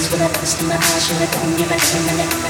She's without in my eyes, you're the and man in my neck.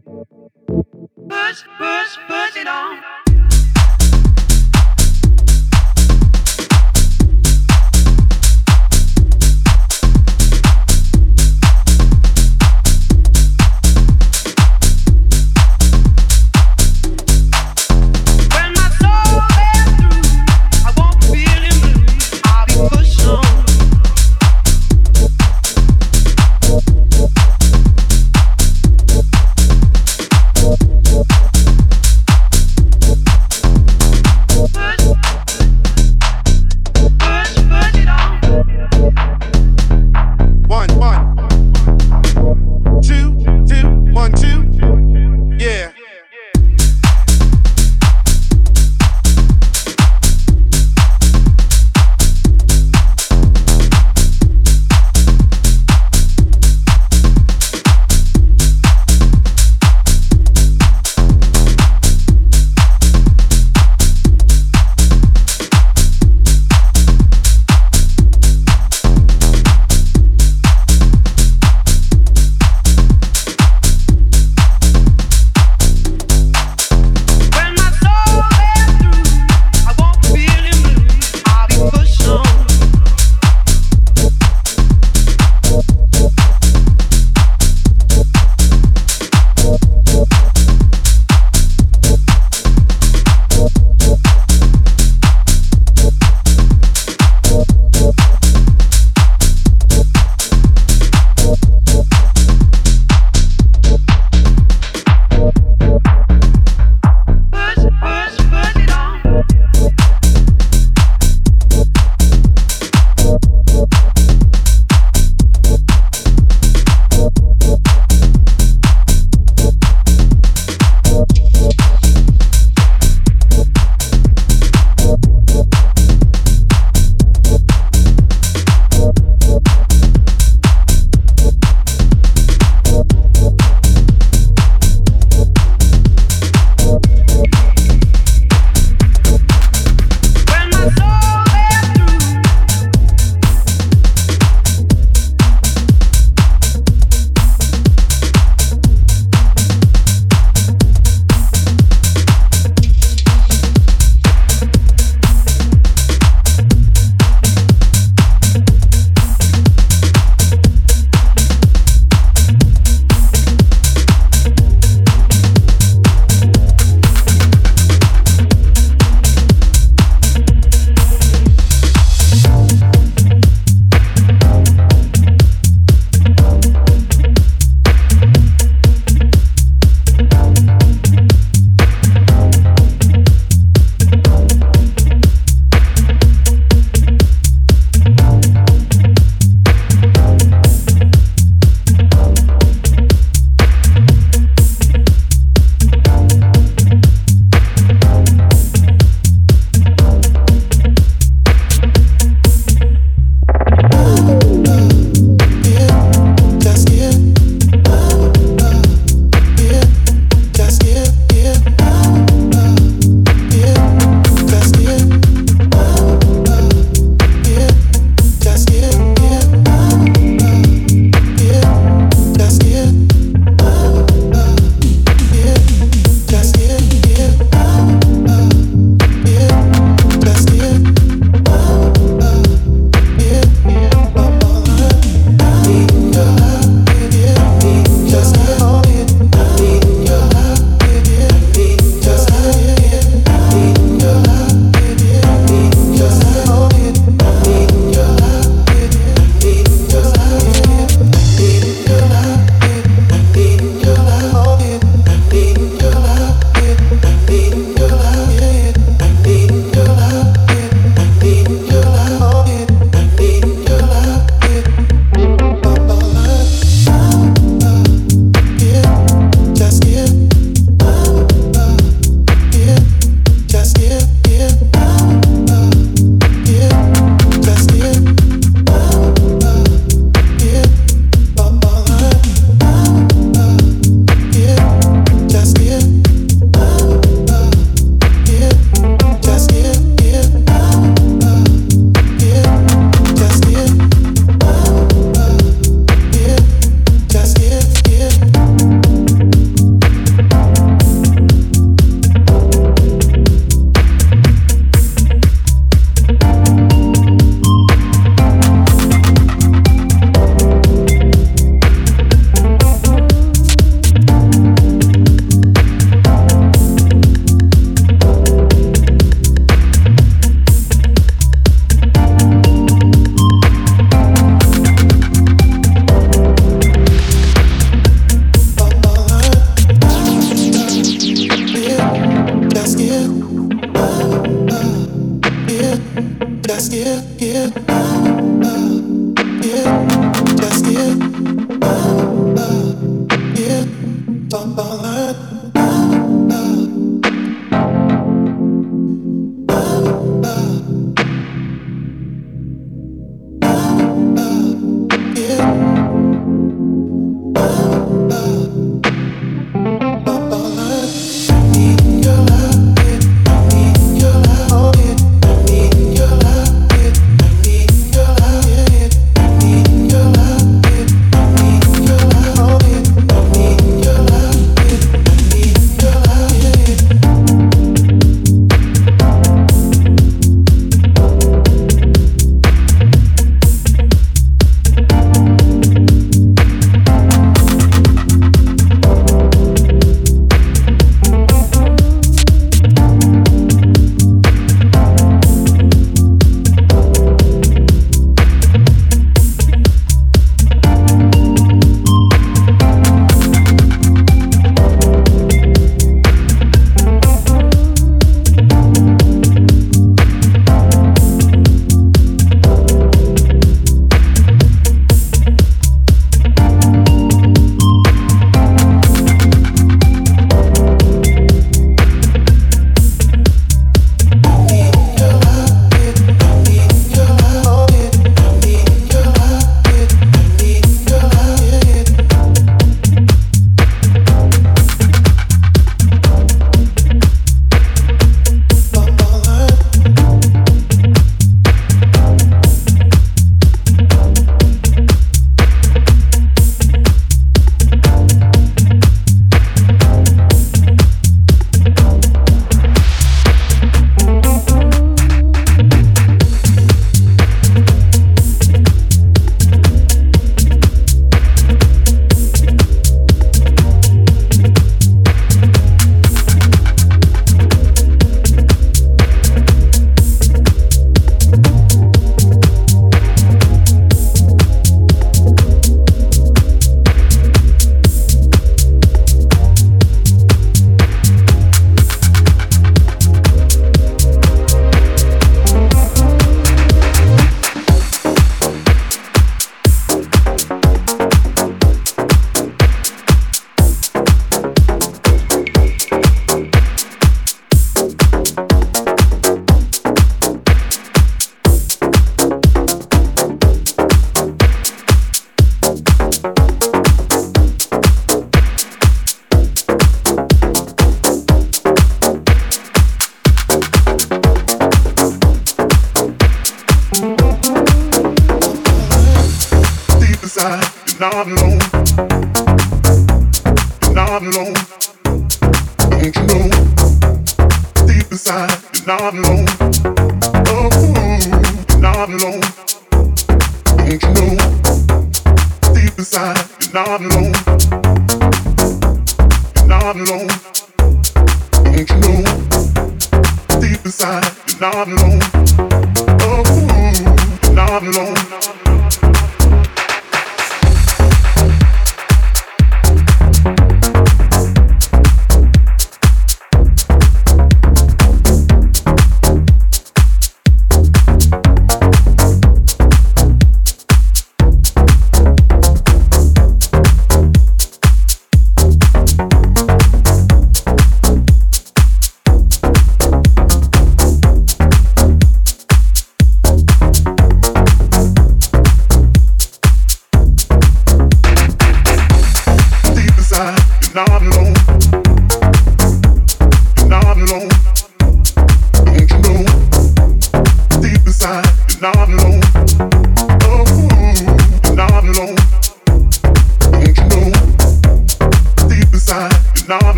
push, push, push it on.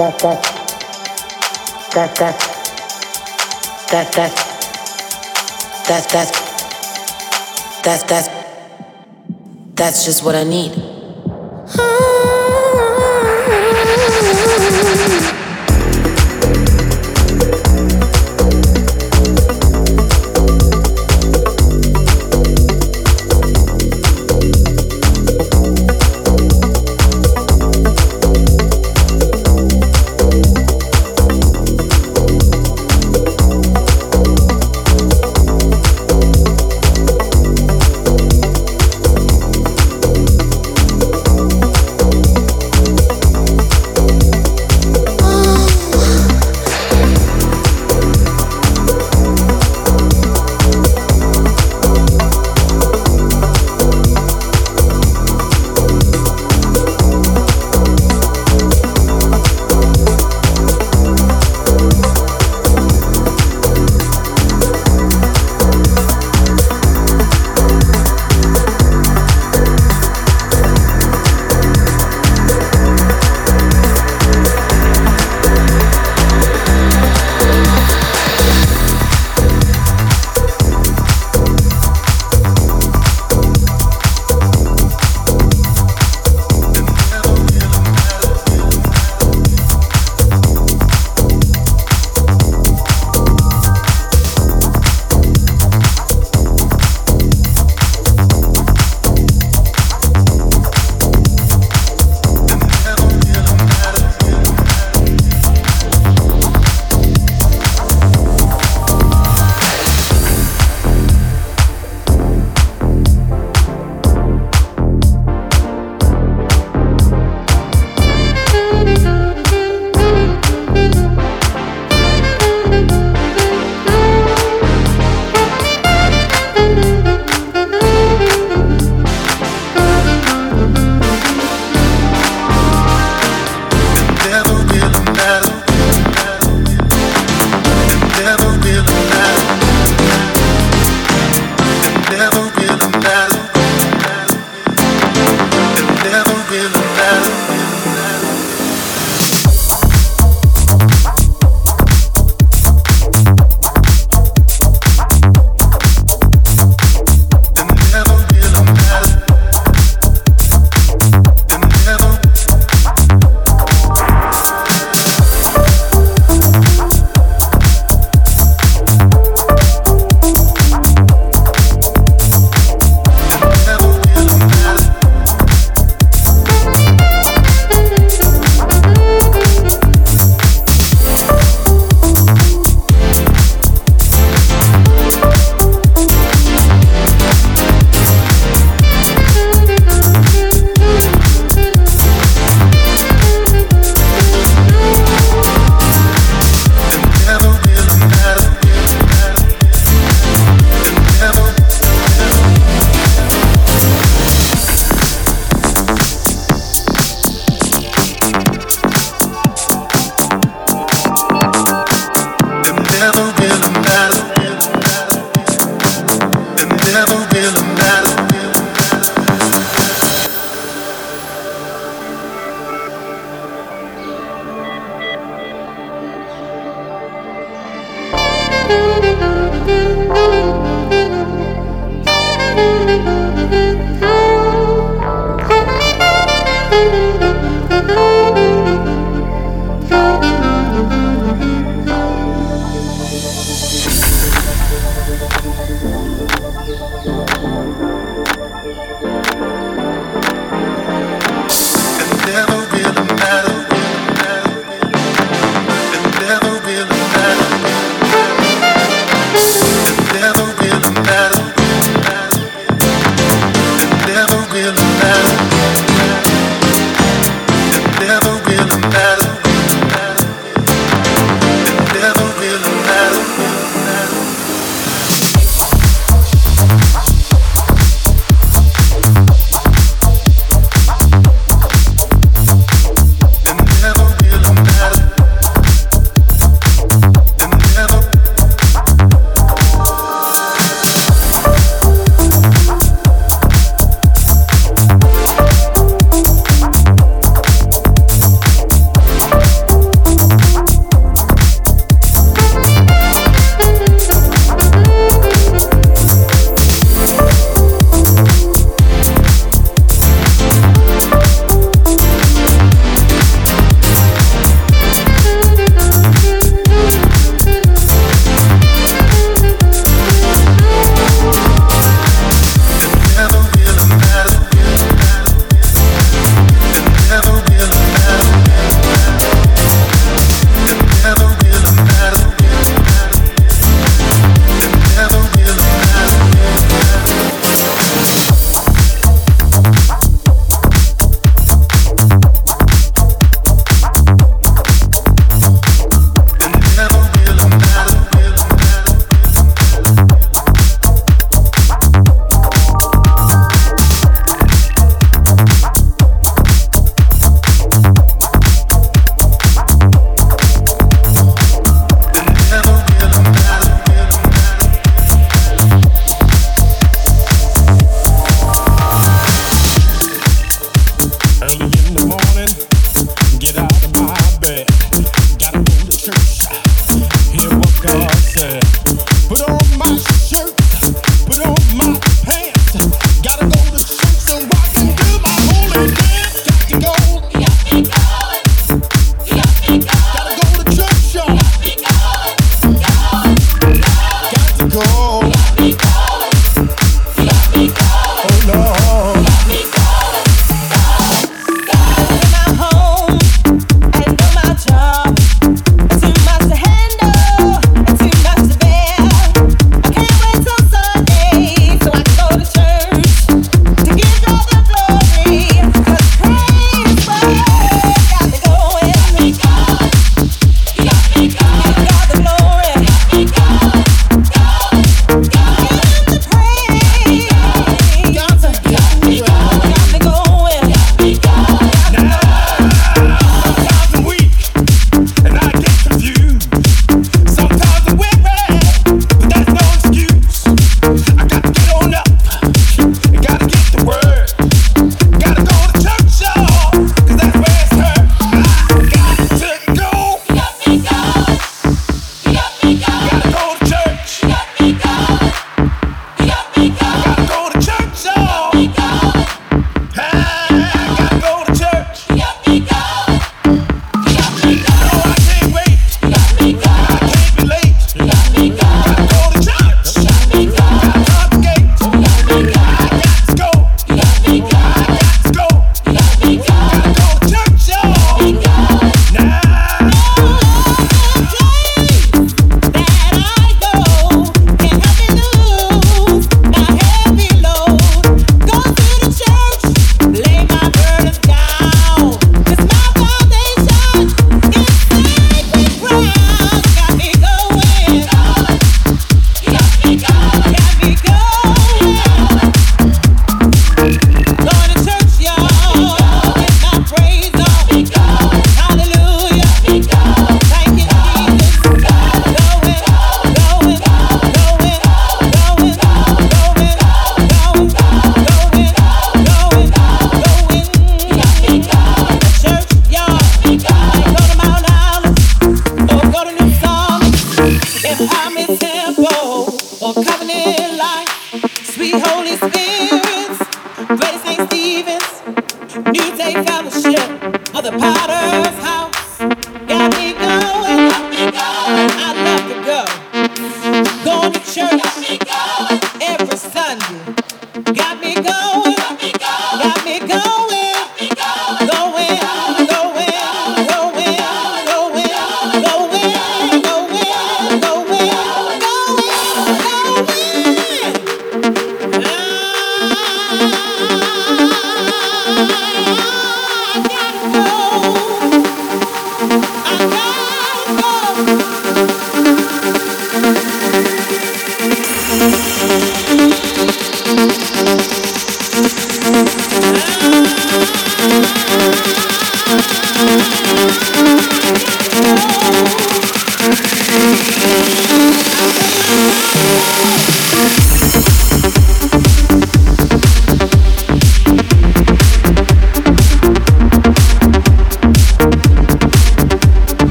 that that that that that that that that that that that's just what I need.